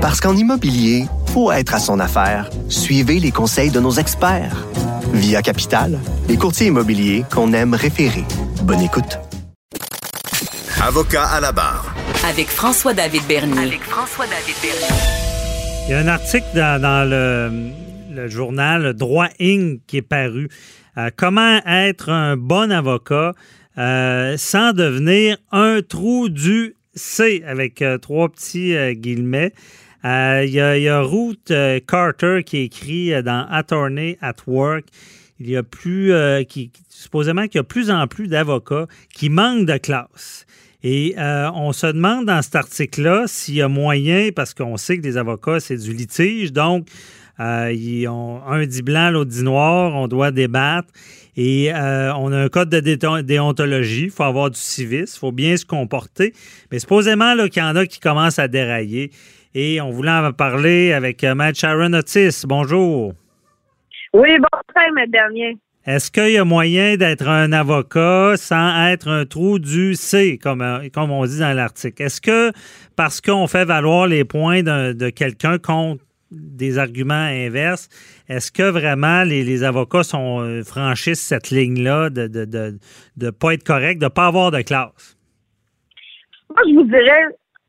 Parce qu'en immobilier, faut être à son affaire. Suivez les conseils de nos experts. Via Capital, les courtiers immobiliers qu'on aime référer. Bonne écoute. Avocat à la barre. Avec François-David Bernier. Avec François-David Bernier. Il y a un article dans, dans le, le, journal Droit Inc. qui est paru. Euh, comment être un bon avocat euh, sans devenir un trou du C avec euh, trois petits euh, guillemets. Euh, il y, a, Ruth Carter qui écrit dans Attorney at Work. Il y a plus, qui, supposément qu'il y a plus en plus d'avocats qui manquent de classe. Et euh, on se demande dans cet article-là s'il y a moyen, parce qu'on sait que les avocats, c'est du litige, donc euh, ils ont, un dit blanc, l'autre dit noir, on doit débattre. Et euh, on a un code de déontologie, il faut avoir du civisme, il faut bien se comporter. Mais supposément qu'il y en a qui commencent à dérailler. Et on voulait en parler avec Matt Sharon Otis. Bonjour. Oui, bonjour, M. Dernier. Est-ce qu'il y a moyen d'être un avocat sans être un trou du C, comme, comme on dit dans l'article? Est-ce que parce qu'on fait valoir les points de quelqu'un contre des arguments inverses, est-ce que vraiment les, les avocats sont, franchissent cette ligne-là de ne de, de, pas être correct, de ne pas avoir de classe? Moi, je vous dirais,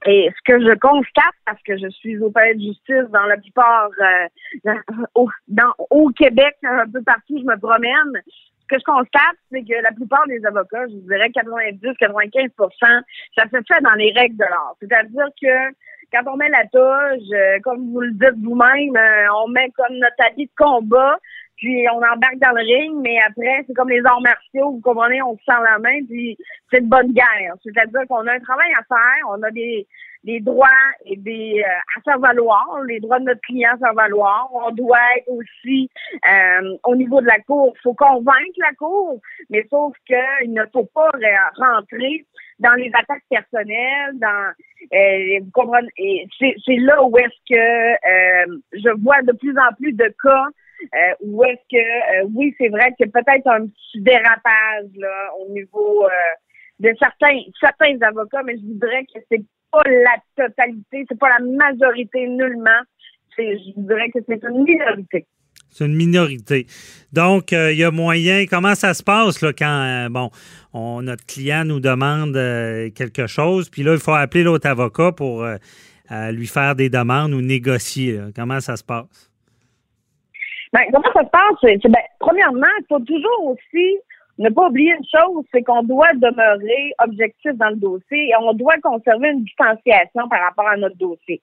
et ce que je constate, parce que je suis au palais de justice dans la plupart, euh, au, dans, au Québec, un peu partout, je me promène. Ce que je constate, c'est que la plupart des avocats, je dirais 90-95% ça se fait dans les règles de l'art. C'est-à-dire que quand on met la touche, euh, comme vous le dites vous-même, euh, on met comme notre habit de combat, puis on embarque dans le ring, mais après, c'est comme les arts martiaux, vous comprenez, on se sent la main, puis c'est de bonne guerre. C'est-à-dire qu'on a un travail à faire, on a des, des droits et des euh, à faire valoir, les droits de notre client à faire valoir. On doit aussi euh, au niveau de la cour, faut convaincre la cour, mais sauf qu'il ne faut pas rentrer dans les attaques personnelles, dans euh, vous comprenez, c'est là où est-ce que je vois de plus en plus de cas euh, où est-ce que, euh, oui, c'est vrai que peut-être un petit dérapage là, au niveau euh, de certains certains avocats, mais je voudrais que c'est pas la totalité, c'est pas la majorité nullement. Je dirais que c'est une minorité. C'est une minorité. Donc, il y a moyen. Comment ça se passe là, quand bon, on, notre client nous demande quelque chose, puis là, il faut appeler l'autre avocat pour lui faire des demandes ou négocier. Comment ça se passe? Ben, comment ça se passe? Ben, premièrement, il faut toujours aussi ne pas oublier une chose, c'est qu'on doit demeurer objectif dans le dossier et on doit conserver une distanciation par rapport à notre dossier.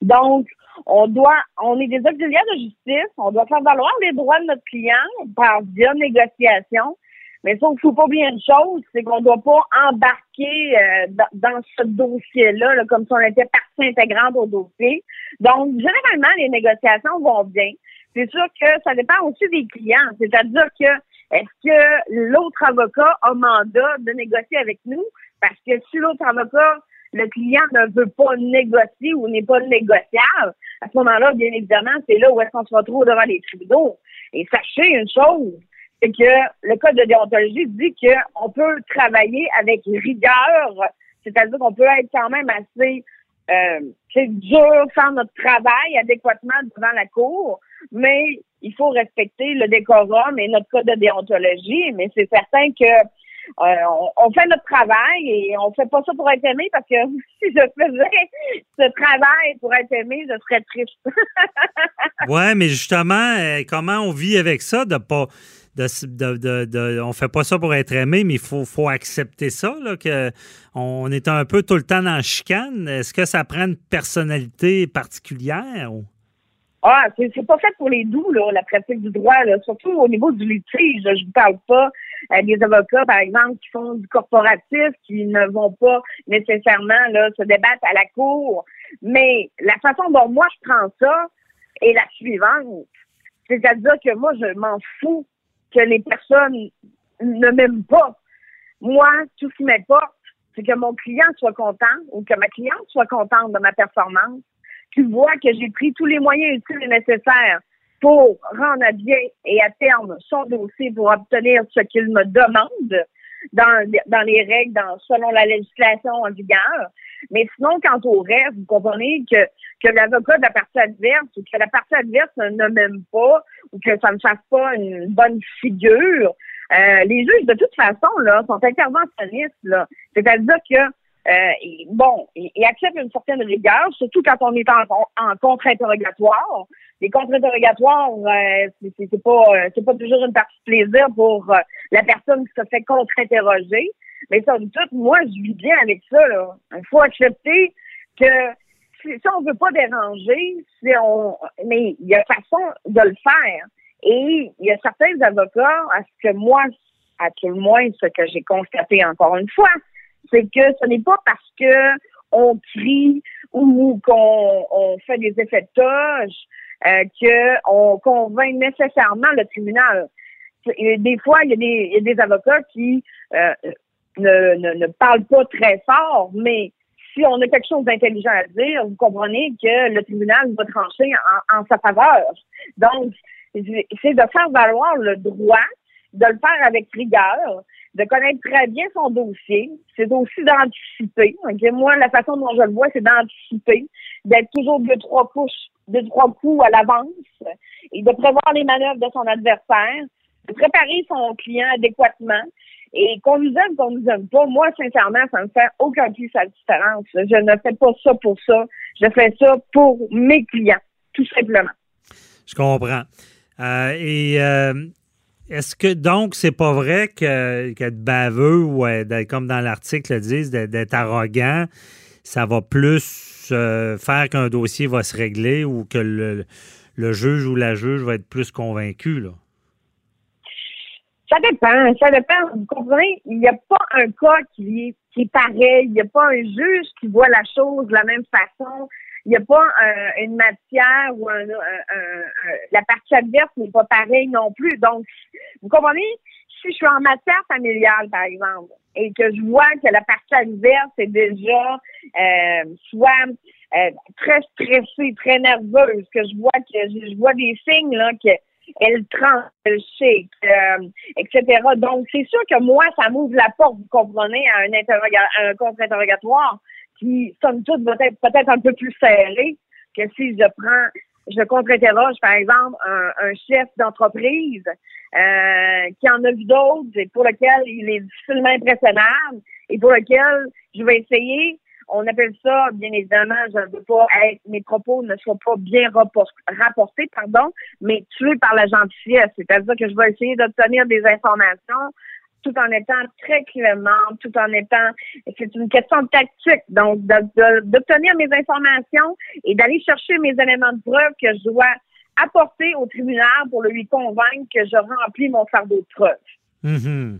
Donc, on doit, on est des auxiliaires de justice, on doit faire valoir les droits de notre client par via négociation. Mais ça, il faut pas oublier une chose, c'est qu'on ne doit pas embarquer euh, dans, ce dossier-là là, comme si on était partie intégrante au dossier. Donc, généralement, les négociations vont bien c'est sûr que ça dépend aussi des clients. C'est-à-dire que est-ce que l'autre avocat a mandat de négocier avec nous? Parce que si l'autre avocat, le client ne veut pas négocier ou n'est pas négociable, à ce moment-là, bien évidemment, c'est là où est-ce qu'on se retrouve devant les tribunaux. Et sachez une chose, c'est que le code de déontologie dit qu'on peut travailler avec rigueur, c'est-à-dire qu'on peut être quand même assez euh, dur faire notre travail adéquatement devant la cour, mais il faut respecter le décorum et notre code de déontologie. Mais c'est certain que euh, on, fait notre travail et on fait pas ça pour être aimé parce que si je faisais ce travail pour être aimé, je serais triste. ouais, mais justement, euh, comment on vit avec ça de pas de, de, de, on fait pas ça pour être aimé, mais il faut, faut accepter ça, là, que on est un peu tout le temps dans la chicane. Est-ce que ça prend une personnalité particulière? Ah, c'est pas fait pour les doux, là, la pratique du droit, là, surtout au niveau du litige. Je ne parle pas euh, des avocats, par exemple, qui font du corporatif, qui ne vont pas nécessairement là, se débattre à la cour. Mais la façon dont moi je prends ça est la suivante. C'est-à-dire que moi, je m'en fous que les personnes ne m'aiment pas. Moi, tout ce qui m'importe, c'est que mon client soit content ou que ma cliente soit contente de ma performance, qu'il voit que j'ai pris tous les moyens utiles et nécessaires pour rendre à bien et à terme son dossier pour obtenir ce qu'il me demande dans, dans les règles, dans, selon la législation en vigueur. Mais sinon, quant au reste, vous comprenez que, que l'avocat de la partie adverse ou que la partie adverse ne m'aime pas ou que ça ne fasse pas une bonne figure, euh, les juges, de toute façon, là, sont interventionnistes, là. C'est-à-dire que euh, bon, ils acceptent une certaine rigueur, surtout quand on est en, en contre-interrogatoire. Les contre-interrogatoires, euh, c'est pas euh, c'est pas toujours une partie de plaisir pour euh, la personne qui se fait contre-interroger. Mais ça, toute, moi, je vis bien avec ça. Là. Il faut accepter que si, on veut pas déranger, si on mais il y a façon de le faire. Et il y a certains avocats, à ce que moi, à tout le moins, ce que j'ai constaté encore une fois, c'est que ce n'est pas parce que on crie ou qu'on on fait des effets de toge euh, qu'on convainc nécessairement le tribunal. Des fois, il y a des, y a des avocats qui euh, ne, ne, ne, parlent pas très fort, mais si on a quelque chose d'intelligent à dire, vous comprenez que le tribunal va trancher en, en sa faveur. Donc, c'est de faire valoir le droit, de le faire avec rigueur, de connaître très bien son dossier. C'est aussi d'anticiper. Moi, la façon dont je le vois, c'est d'anticiper, d'être toujours deux, trois couches, deux, trois coups à l'avance et de prévoir les manœuvres de son adversaire, de préparer son client adéquatement. Et qu'on nous aime, qu'on nous aime pas, moi, sincèrement, ça ne fait aucun plus sa différence. Je ne fais pas ça pour ça. Je fais ça pour mes clients, tout simplement. Je comprends. Euh, et euh, est-ce que donc c'est pas vrai que qu'être baveux ou comme dans l'article le disent d'être arrogant, ça va plus euh, faire qu'un dossier va se régler ou que le, juge ou la juge va être plus convaincu là? Ça dépend, ça dépend. Vous comprenez, il n'y a pas un cas qui est, qui est pareil. Il n'y a pas un juge qui voit la chose de la même façon il n'y a pas une matière ou un, la partie adverse n'est pas pareille non plus. Donc, vous comprenez? Si je suis en matière familiale, par exemple, et que je vois que la partie adverse est déjà euh, soit euh, très stressée, très nerveuse, que je vois que je, vois des signes là que elle tranche, elle euh, etc. Donc, c'est sûr que moi, ça m'ouvre la porte, vous comprenez, à un, à un contre-interrogatoire qui, somme toute, va être peut-être un peu plus serré que si je prends, je contre-interroge, par exemple, un, chef d'entreprise euh, qui en a vu d'autres et pour lequel il est difficilement impressionnable et pour lequel je vais essayer on appelle ça, bien évidemment, je ne veux pas être, mes propos ne soient pas bien rapportés, pardon, mais tués par la gentillesse. C'est-à-dire que je vais essayer d'obtenir des informations tout en étant très clément, tout en étant, c'est une question de tactique. Donc, d'obtenir mes informations et d'aller chercher mes éléments de preuve que je dois apporter au tribunal pour lui convaincre que je remplis mon fardeau de preuve. Mm-hmm.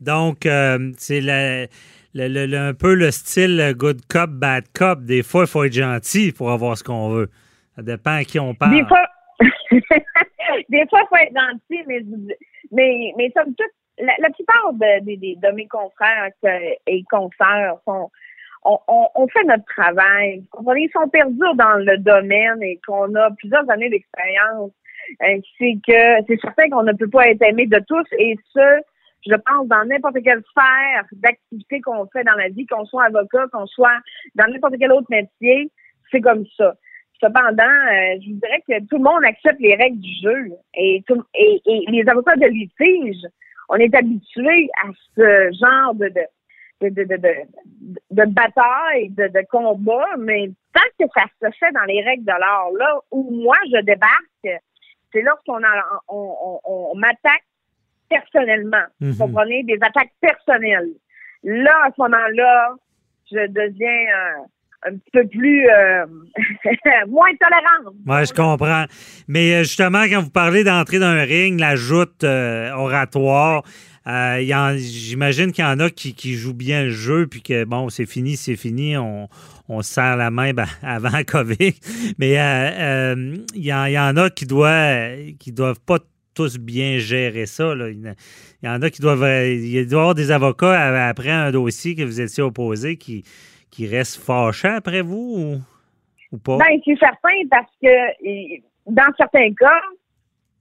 Donc, euh, c'est un peu le style good cop, bad cop. Des fois, il faut être gentil pour avoir ce qu'on veut. Ça dépend à qui on parle. Des fois, des fois, il faut être gentil, mais, mais, mais somme toute, la, plupart de, mes confrères et confrères sont on, fait notre travail. Ils sont perdus dans le domaine et qu'on a plusieurs années d'expérience. C'est que c'est certain qu'on ne peut pas être aimé de tous et ce, je pense, dans n'importe quelle sphère d'activité qu'on fait dans la vie, qu'on soit avocat, qu'on soit dans n'importe quel autre métier, c'est comme ça. Cependant, euh, je vous dirais que tout le monde accepte les règles du jeu et, et les avocats de litige on est habitué à ce genre de, de, de, de, de, bataille, de, de combat, mais tant que ça se fait dans les règles de l'art, là où moi je débarque, c'est lorsqu'on on, on, m'attaque personnellement. Vous mhm. comprenez? Des attaques personnelles. Là, à ce moment-là, je deviens un petit peu plus euh, moins tolérante. Oui, je comprends. Mais euh, justement, quand vous parlez d'entrer dans un ring, la joute euh, oratoire, j'imagine qu'il y en a qui, jouent bien le jeu, puis que bon, c'est fini, c'est fini, on, se serre la main ben, avant COVID. Mais il y, en a qui doivent, qui doivent pas tous bien gérer ça. Il y en a qui doivent. Il doit y avoir des avocats après un dossier que vous étiez opposé qui qui reste fâché après vous ou, pas? Ben, c'est certain parce que dans certains cas,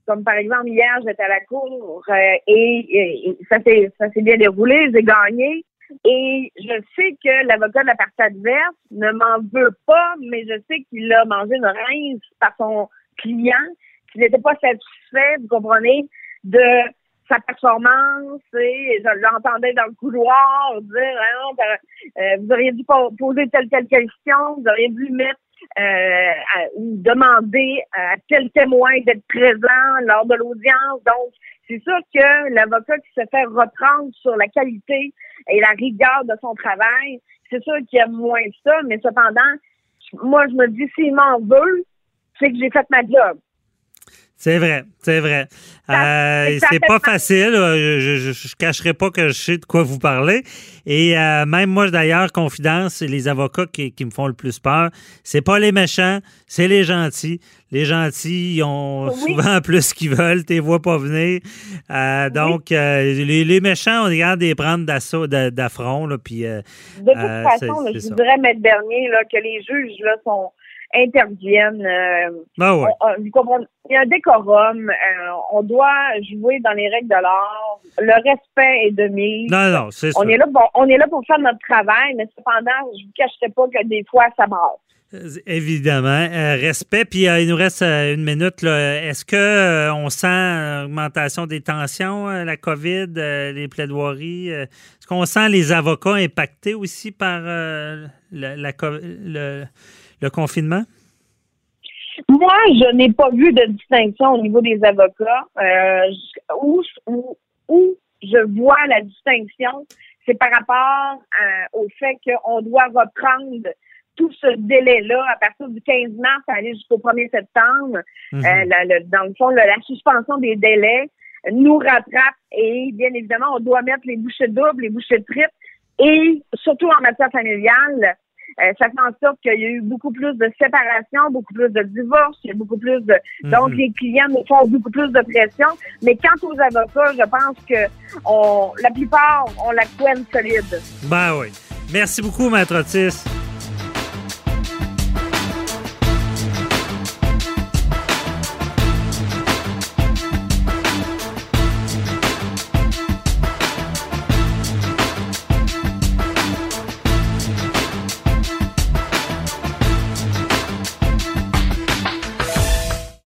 comme par exemple hier, j'étais à la cour euh, et, ça s'est bien déroulé, j'ai gagné. Et je sais que l'avocat de la partie adverse ne m'en veut pas, mais je sais qu'il a mangé une rince par son client, qu'il n'était pas satisfait, vous comprenez, de sa performance et je l'entendais dans le couloir dire ah euh, vous auriez dû poser telle telle question, vous auriez dû mettre euh, ou demander à tel témoin d'être présent lors de l'audience. Donc, c'est sûr que l'avocat qui se fait reprendre sur la qualité et la rigueur de son travail, c'est sûr qu'il y a moins ça, mais cependant, moi, je me dis, s'il m'en veut, c'est que j'ai fait ma job. C'est vrai, c'est vrai. Euh, c'est pas facile. Je, je, cacherai pas que je sais de quoi vous parlez. Et euh, même moi, d'ailleurs, confidence, les avocats qui, me font le plus peur, c'est pas les méchants, c'est les gentils. Les gentils, ils ont souvent plus qu'ils veulent, t'es vois pas venir. Euh, donc, les, méchants, on regarde les prendre d'assaut, d'affront. Puis, de toute façon, je voudrais mettre dernier là, que les juges là, sont interviennent. Euh, ah ouais. il y a un décorum. Euh, on doit jouer dans les règles de l'art. Le respect est de mise. Non, non, c'est on Est là pour, on est là pour faire notre travail, mais cependant, je ne vous cacherai pas que des fois, ça marche. Euh, évidemment. respect. Puis il nous reste une minute. Est-ce que on sent augmentation des tensions, la COVID, les plaidoiries? Est-ce qu'on sent les avocats impactés aussi par la, la, le, le confinement? Moi, je n'ai pas vu de distinction au niveau des avocats. Euh, où, où, je vois la distinction, c'est par rapport euh, au fait qu'on doit reprendre tout ce délai-là à partir du 15 mars à aller jusqu'au 1er septembre. Mhm. Euh, dans le fond, la suspension des délais nous rattrape et bien évidemment, on doit mettre les bouchées doubles, les bouchées triples et surtout en matière familiale, euh, ça fait en sorte qu'il y a eu beaucoup plus de séparation, beaucoup plus de divorces, il y a beaucoup plus de... Donc, mhm. les clients nous font beaucoup plus de pression. Mais quant aux avocats, je pense que on, la plupart ont la couenne solide. Ben oui. Merci beaucoup, Maître Otis.